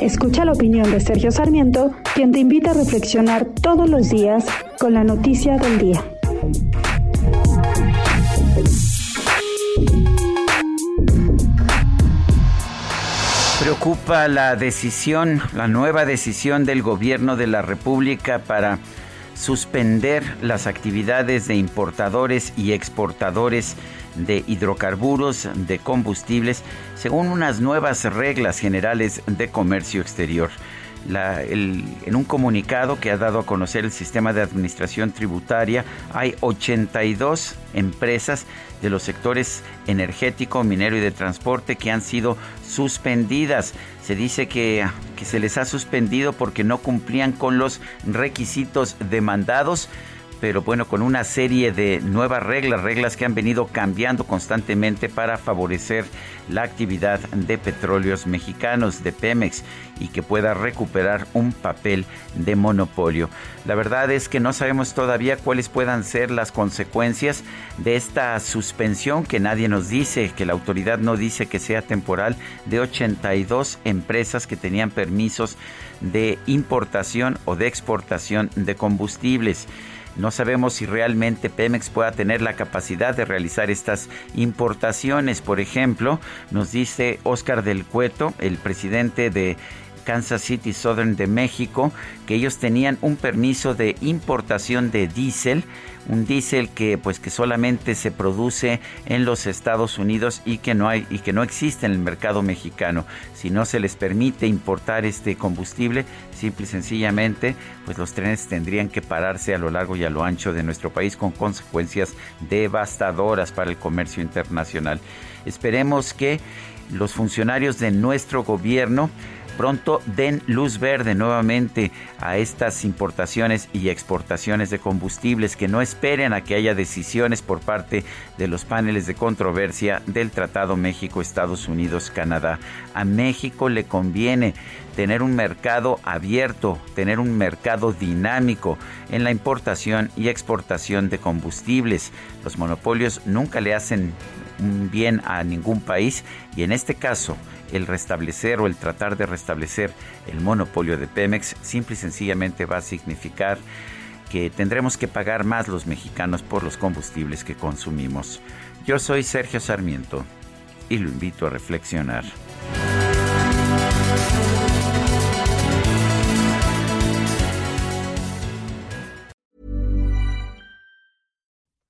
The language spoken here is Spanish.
Escucha la opinión de Sergio Sarmiento, quien te invita a reflexionar todos los días con la noticia del día. Preocupa la decisión, la nueva decisión del gobierno de la República para suspender las actividades de importadores y exportadores de hidrocarburos, de combustibles, según unas nuevas reglas generales de comercio exterior en un comunicado que ha dado a conocer el sistema de administración tributaria, hay 82 empresas de los sectores energético, minero y de transporte que han sido suspendidas. Se dice que, que se les ha suspendido porque no cumplían con los requisitos demandados pero bueno, con una serie de nuevas reglas, reglas que han venido cambiando constantemente para favorecer la actividad de petróleos mexicanos, de Pemex, y que pueda recuperar un papel de monopolio. La verdad es que no sabemos todavía cuáles puedan ser las consecuencias de esta suspensión que nadie nos dice, que la autoridad no dice que sea temporal, de 82 empresas que tenían permisos de importación o de exportación de combustibles. No sabemos si realmente Pemex pueda tener la capacidad de realizar estas importaciones. Por ejemplo, nos dice Oscar del Cueto, el presidente de Kansas City Southern de México, que ellos tenían un permiso de importación de diésel, un diésel que pues que solamente se produce en los Estados Unidos y que no hay y que no existe en el mercado mexicano. Si no se les permite importar este combustible, simple y sencillamente, pues los trenes tendrían que pararse a lo largo y a lo ancho de nuestro país con consecuencias devastadoras para el comercio internacional. Esperemos que los funcionarios de nuestro gobierno pronto den luz verde nuevamente a estas importaciones y exportaciones de combustibles, que no esperen a que haya decisiones por parte de los paneles de controversia del Tratado México-Estados Unidos-Canadá. A México le conviene tener un mercado abierto, tener un mercado dinámico en la importación y exportación de combustibles. Los monopolios nunca le hacen un bien a ningún país y en este caso el restablecer o el tratar de restablecer el monopolio de Pemex simple y sencillamente va a significar que tendremos que pagar más los mexicanos por los combustibles que consumimos. Yo soy Sergio Sarmiento y lo invito a reflexionar.